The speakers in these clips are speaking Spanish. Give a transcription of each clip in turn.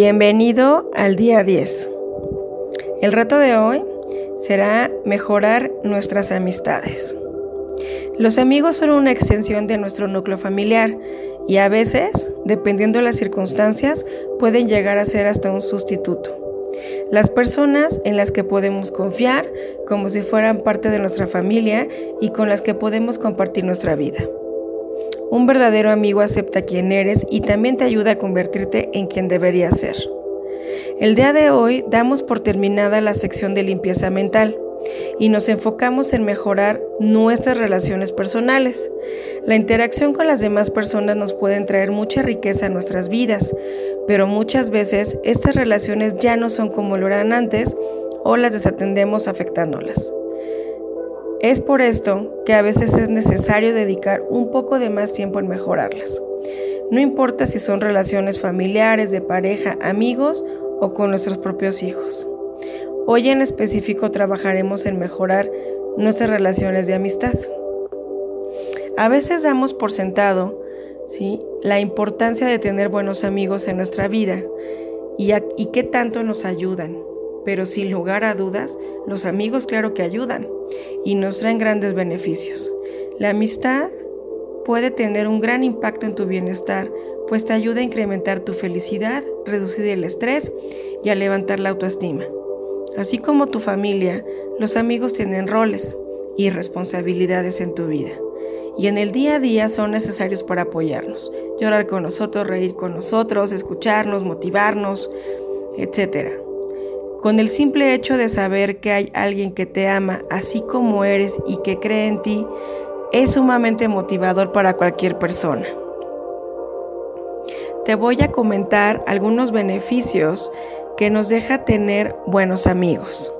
Bienvenido al día 10. El reto de hoy será mejorar nuestras amistades. Los amigos son una extensión de nuestro núcleo familiar y a veces, dependiendo de las circunstancias, pueden llegar a ser hasta un sustituto. Las personas en las que podemos confiar como si fueran parte de nuestra familia y con las que podemos compartir nuestra vida. Un verdadero amigo acepta quién eres y también te ayuda a convertirte en quien deberías ser. El día de hoy damos por terminada la sección de limpieza mental y nos enfocamos en mejorar nuestras relaciones personales. La interacción con las demás personas nos pueden traer mucha riqueza a nuestras vidas, pero muchas veces estas relaciones ya no son como lo eran antes o las desatendemos afectándolas. Es por esto que a veces es necesario dedicar un poco de más tiempo en mejorarlas. No importa si son relaciones familiares, de pareja, amigos o con nuestros propios hijos. Hoy en específico trabajaremos en mejorar nuestras relaciones de amistad. A veces damos por sentado ¿sí? la importancia de tener buenos amigos en nuestra vida y, y qué tanto nos ayudan pero sin lugar a dudas, los amigos claro que ayudan y nos traen grandes beneficios. La amistad puede tener un gran impacto en tu bienestar, pues te ayuda a incrementar tu felicidad, reducir el estrés y a levantar la autoestima. Así como tu familia, los amigos tienen roles y responsabilidades en tu vida. Y en el día a día son necesarios para apoyarnos, llorar con nosotros, reír con nosotros, escucharnos, motivarnos, etcétera. Con el simple hecho de saber que hay alguien que te ama así como eres y que cree en ti, es sumamente motivador para cualquier persona. Te voy a comentar algunos beneficios que nos deja tener buenos amigos.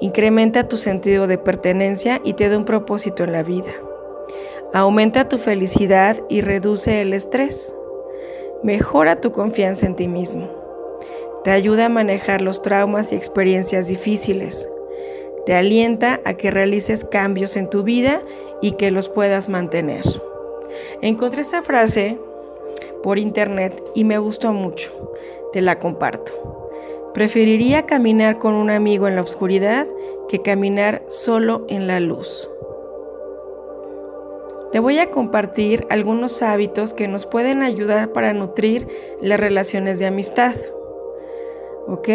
Incrementa tu sentido de pertenencia y te da un propósito en la vida. Aumenta tu felicidad y reduce el estrés. Mejora tu confianza en ti mismo te ayuda a manejar los traumas y experiencias difíciles. Te alienta a que realices cambios en tu vida y que los puedas mantener. Encontré esta frase por internet y me gustó mucho. Te la comparto. Preferiría caminar con un amigo en la oscuridad que caminar solo en la luz. Te voy a compartir algunos hábitos que nos pueden ayudar para nutrir las relaciones de amistad. ¿Ok?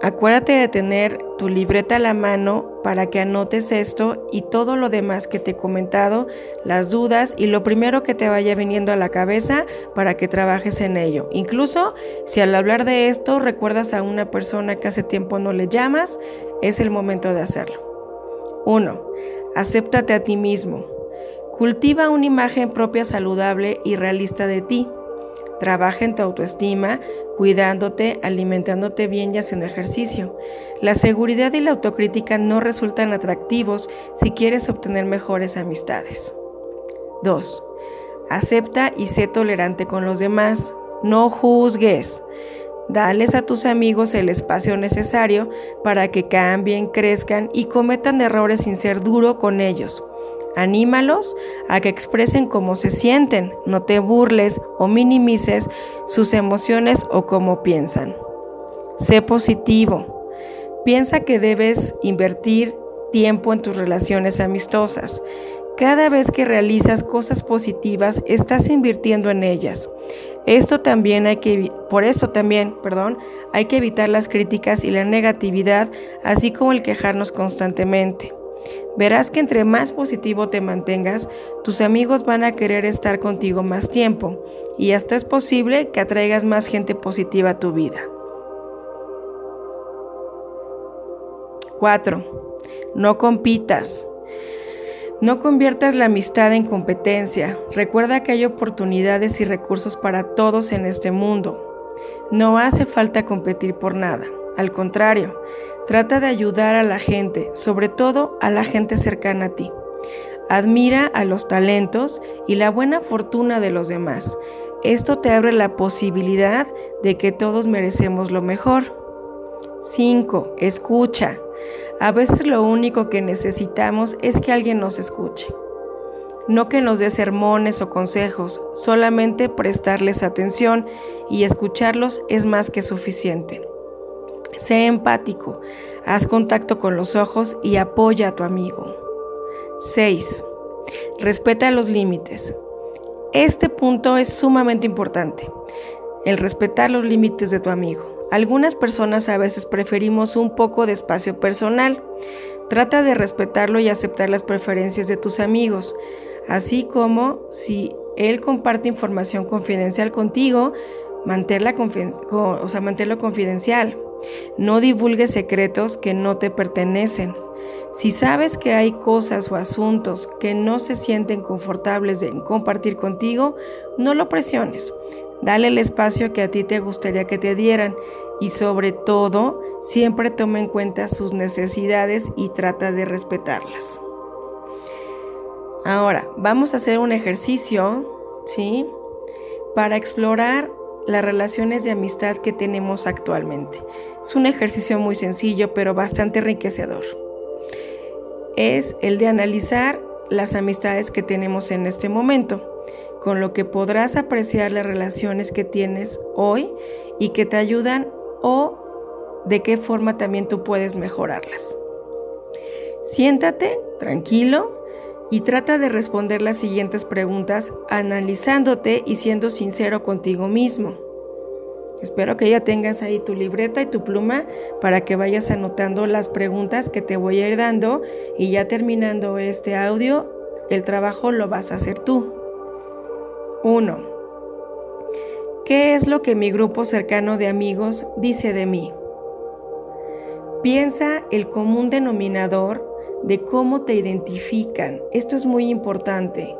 Acuérdate de tener tu libreta a la mano para que anotes esto y todo lo demás que te he comentado, las dudas y lo primero que te vaya viniendo a la cabeza para que trabajes en ello. Incluso si al hablar de esto recuerdas a una persona que hace tiempo no le llamas, es el momento de hacerlo. 1. Acéptate a ti mismo. Cultiva una imagen propia saludable y realista de ti. Trabaja en tu autoestima, cuidándote, alimentándote bien y haciendo ejercicio. La seguridad y la autocrítica no resultan atractivos si quieres obtener mejores amistades. 2. Acepta y sé tolerante con los demás. No juzgues. Dales a tus amigos el espacio necesario para que cambien, crezcan y cometan errores sin ser duro con ellos. Anímalos a que expresen cómo se sienten, no te burles o minimices sus emociones o cómo piensan. Sé positivo. Piensa que debes invertir tiempo en tus relaciones amistosas. Cada vez que realizas cosas positivas, estás invirtiendo en ellas. Esto también hay que por eso también, perdón, hay que evitar las críticas y la negatividad, así como el quejarnos constantemente. Verás que entre más positivo te mantengas, tus amigos van a querer estar contigo más tiempo y hasta es posible que atraigas más gente positiva a tu vida. 4. No compitas. No conviertas la amistad en competencia. Recuerda que hay oportunidades y recursos para todos en este mundo. No hace falta competir por nada. Al contrario, trata de ayudar a la gente, sobre todo a la gente cercana a ti. Admira a los talentos y la buena fortuna de los demás. Esto te abre la posibilidad de que todos merecemos lo mejor. 5. Escucha. A veces lo único que necesitamos es que alguien nos escuche. no que nos dé sermones o consejos, solamente prestarles atención y escucharlos es más que suficiente. Sé empático, haz contacto con los ojos y apoya a tu amigo. 6. Respeta los límites. Este punto es sumamente importante, el respetar los límites de tu amigo. Algunas personas a veces preferimos un poco de espacio personal. Trata de respetarlo y aceptar las preferencias de tus amigos, así como si él comparte información confidencial contigo, manténla o sea, manténlo confidencial. No divulgues secretos que no te pertenecen. Si sabes que hay cosas o asuntos que no se sienten confortables de compartir contigo, no lo presiones. Dale el espacio que a ti te gustaría que te dieran y sobre todo, siempre toma en cuenta sus necesidades y trata de respetarlas. Ahora, vamos a hacer un ejercicio, ¿sí? Para explorar las relaciones de amistad que tenemos actualmente. Es un ejercicio muy sencillo, pero bastante enriquecedor es el de analizar las amistades que tenemos en este momento, con lo que podrás apreciar las relaciones que tienes hoy y que te ayudan o de qué forma también tú puedes mejorarlas. Siéntate tranquilo y trata de responder las siguientes preguntas analizándote y siendo sincero contigo mismo. Espero que ya tengas ahí tu libreta y tu pluma para que vayas anotando las preguntas que te voy a ir dando y ya terminando este audio, el trabajo lo vas a hacer tú. 1. ¿Qué es lo que mi grupo cercano de amigos dice de mí? Piensa el común denominador de cómo te identifican. Esto es muy importante.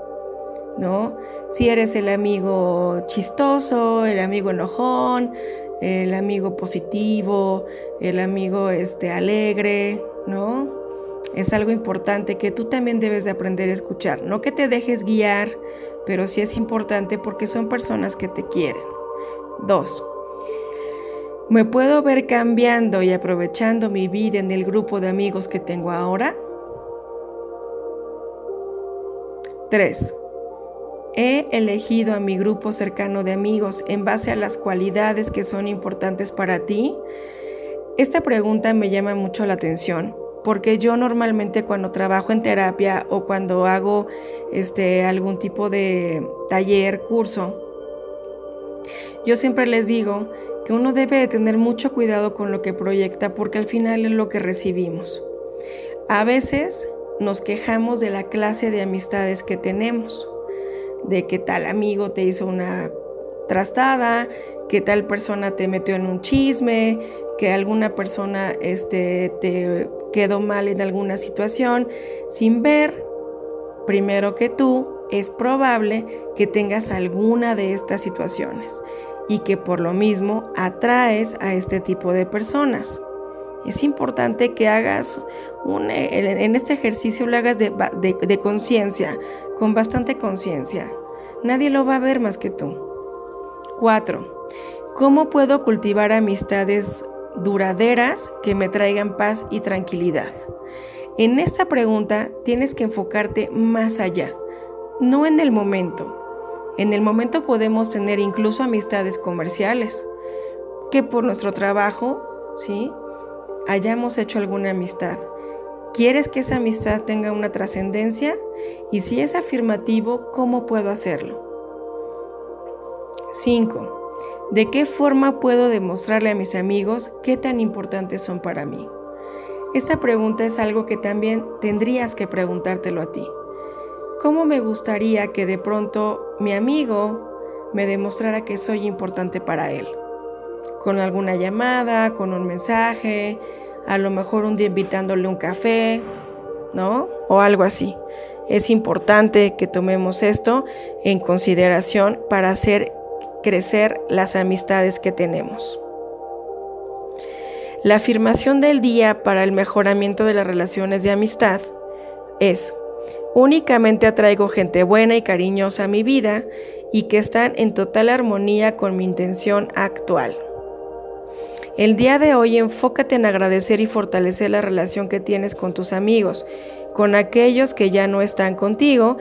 ¿no? Si eres el amigo chistoso, el amigo enojón, el amigo positivo, el amigo este, alegre, ¿no? Es algo importante que tú también debes de aprender a escuchar. No que te dejes guiar, pero sí es importante porque son personas que te quieren. Dos, ¿me puedo ver cambiando y aprovechando mi vida en el grupo de amigos que tengo ahora? Tres, He elegido a mi grupo cercano de amigos en base a las cualidades que son importantes para ti. Esta pregunta me llama mucho la atención porque yo normalmente cuando trabajo en terapia o cuando hago este algún tipo de taller, curso, yo siempre les digo que uno debe de tener mucho cuidado con lo que proyecta porque al final es lo que recibimos. A veces nos quejamos de la clase de amistades que tenemos de que tal amigo te hizo una trastada, que tal persona te metió en un chisme, que alguna persona este, te quedó mal en alguna situación, sin ver, primero que tú, es probable que tengas alguna de estas situaciones y que por lo mismo atraes a este tipo de personas. Es importante que hagas un, en este ejercicio lo hagas de, de conciencia, con bastante conciencia. Nadie lo va a ver más que tú. 4. ¿Cómo puedo cultivar amistades duraderas que me traigan paz y tranquilidad? En esta pregunta tienes que enfocarte más allá, no en el momento. En el momento podemos tener incluso amistades comerciales, que por nuestro trabajo, ¿sí? Hayamos hecho alguna amistad. ¿Quieres que esa amistad tenga una trascendencia? Y si es afirmativo, ¿cómo puedo hacerlo? 5. ¿De qué forma puedo demostrarle a mis amigos qué tan importantes son para mí? Esta pregunta es algo que también tendrías que preguntártelo a ti. ¿Cómo me gustaría que de pronto mi amigo me demostrara que soy importante para él? Con alguna llamada, con un mensaje, a lo mejor un día invitándole un café, ¿no? O algo así. Es importante que tomemos esto en consideración para hacer crecer las amistades que tenemos. La afirmación del día para el mejoramiento de las relaciones de amistad es, únicamente atraigo gente buena y cariñosa a mi vida y que están en total armonía con mi intención actual. El día de hoy enfócate en agradecer y fortalecer la relación que tienes con tus amigos, con aquellos que ya no están contigo,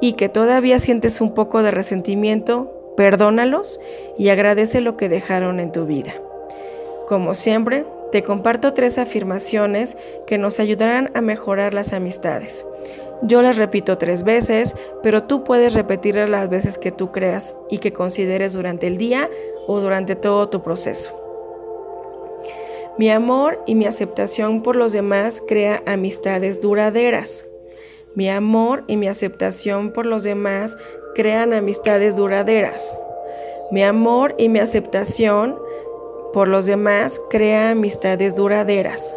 y que todavía sientes un poco de resentimiento, perdónalos y agradece lo que dejaron en tu vida. Como siempre, te comparto tres afirmaciones que nos ayudarán a mejorar las amistades. Yo las repito tres veces, pero tú puedes repetirlas las veces que tú creas y que consideres durante el día o durante todo tu proceso. Mi amor y mi aceptación por los demás crea amistades duraderas. Mi amor y mi aceptación por los demás crean amistades duraderas. Mi amor y mi aceptación por los demás crea amistades duraderas.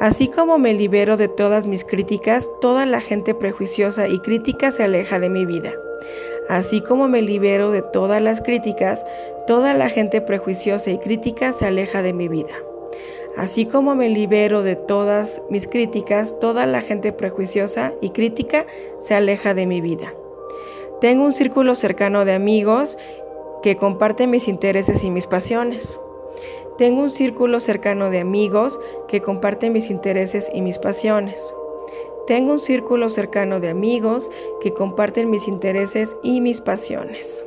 Así como me libero de todas mis críticas, toda la gente prejuiciosa y crítica se aleja de mi vida. Así como me libero de todas las críticas, toda la gente prejuiciosa y crítica se aleja de mi vida. Así como me libero de todas mis críticas, toda la gente prejuiciosa y crítica se aleja de mi vida. Tengo un círculo cercano de amigos que comparten mis intereses y mis pasiones. Tengo un círculo cercano de amigos que comparten mis intereses y mis pasiones. Tengo un círculo cercano de amigos que comparten mis intereses y mis pasiones.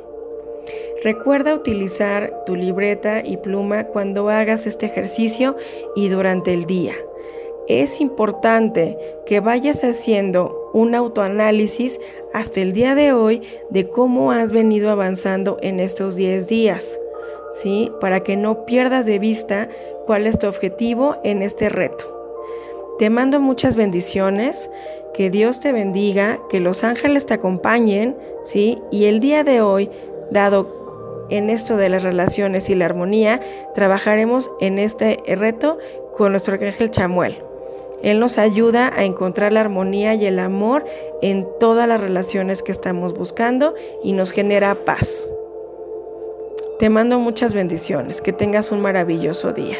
Recuerda utilizar tu libreta y pluma cuando hagas este ejercicio y durante el día. Es importante que vayas haciendo un autoanálisis hasta el día de hoy de cómo has venido avanzando en estos 10 días, ¿sí? Para que no pierdas de vista cuál es tu objetivo en este reto. Te mando muchas bendiciones, que Dios te bendiga, que los ángeles te acompañen, ¿sí? Y el día de hoy, dado en esto de las relaciones y la armonía, trabajaremos en este reto con nuestro ángel Chamuel. Él nos ayuda a encontrar la armonía y el amor en todas las relaciones que estamos buscando y nos genera paz. Te mando muchas bendiciones, que tengas un maravilloso día.